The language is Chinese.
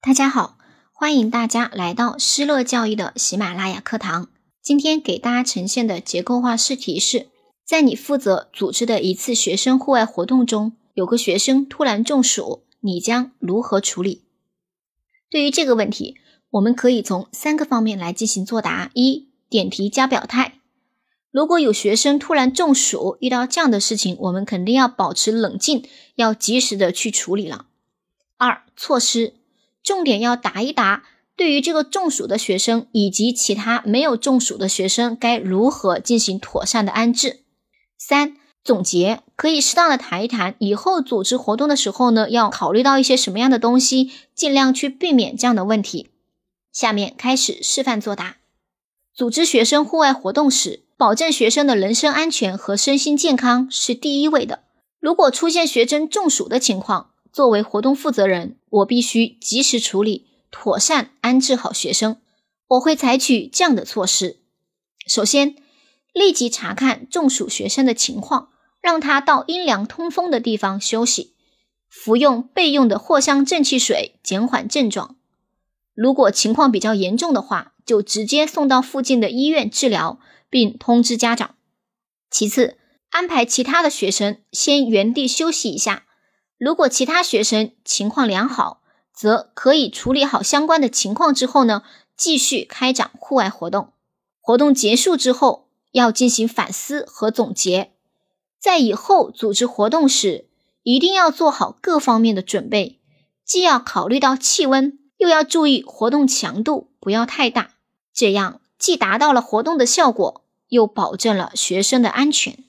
大家好，欢迎大家来到施乐教育的喜马拉雅课堂。今天给大家呈现的结构化试题是：在你负责组织的一次学生户外活动中，有个学生突然中暑，你将如何处理？对于这个问题，我们可以从三个方面来进行作答：一、点题加表态。如果有学生突然中暑，遇到这样的事情，我们肯定要保持冷静，要及时的去处理了。二、措施。重点要答一答，对于这个中暑的学生以及其他没有中暑的学生，该如何进行妥善的安置？三、总结可以适当的谈一谈，以后组织活动的时候呢，要考虑到一些什么样的东西，尽量去避免这样的问题。下面开始示范作答。组织学生户外活动时，保证学生的人身安全和身心健康是第一位的。如果出现学生中暑的情况，作为活动负责人，我必须及时处理，妥善安置好学生。我会采取这样的措施：首先，立即查看中暑学生的情况，让他到阴凉通风的地方休息，服用备用的藿香正气水，减缓症状。如果情况比较严重的话，就直接送到附近的医院治疗，并通知家长。其次，安排其他的学生先原地休息一下。如果其他学生情况良好，则可以处理好相关的情况之后呢，继续开展户外活动。活动结束之后，要进行反思和总结，在以后组织活动时，一定要做好各方面的准备，既要考虑到气温，又要注意活动强度不要太大，这样既达到了活动的效果，又保证了学生的安全。